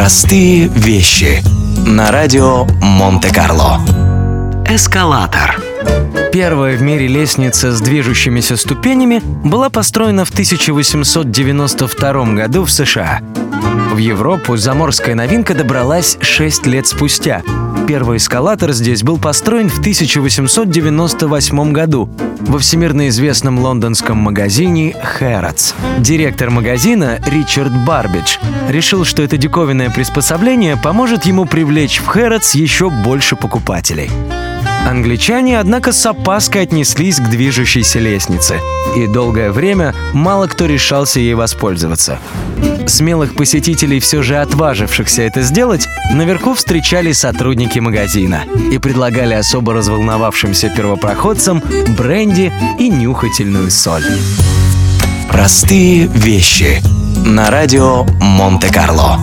Простые вещи на радио Монте-Карло. Эскалатор. Первая в мире лестница с движущимися ступенями была построена в 1892 году в США. В Европу заморская новинка добралась 6 лет спустя. Первый эскалатор здесь был построен в 1898 году во всемирно известном лондонском магазине Harrods. Директор магазина Ричард Барбидж решил, что это диковинное приспособление поможет ему привлечь в Harrods еще больше покупателей. Англичане, однако, с опаской отнеслись к движущейся лестнице, и долгое время мало кто решался ей воспользоваться. Смелых посетителей, все же отважившихся это сделать, наверху встречали сотрудники магазина и предлагали особо разволновавшимся первопроходцам бренди и нюхательную соль. Простые вещи на радио Монте-Карло.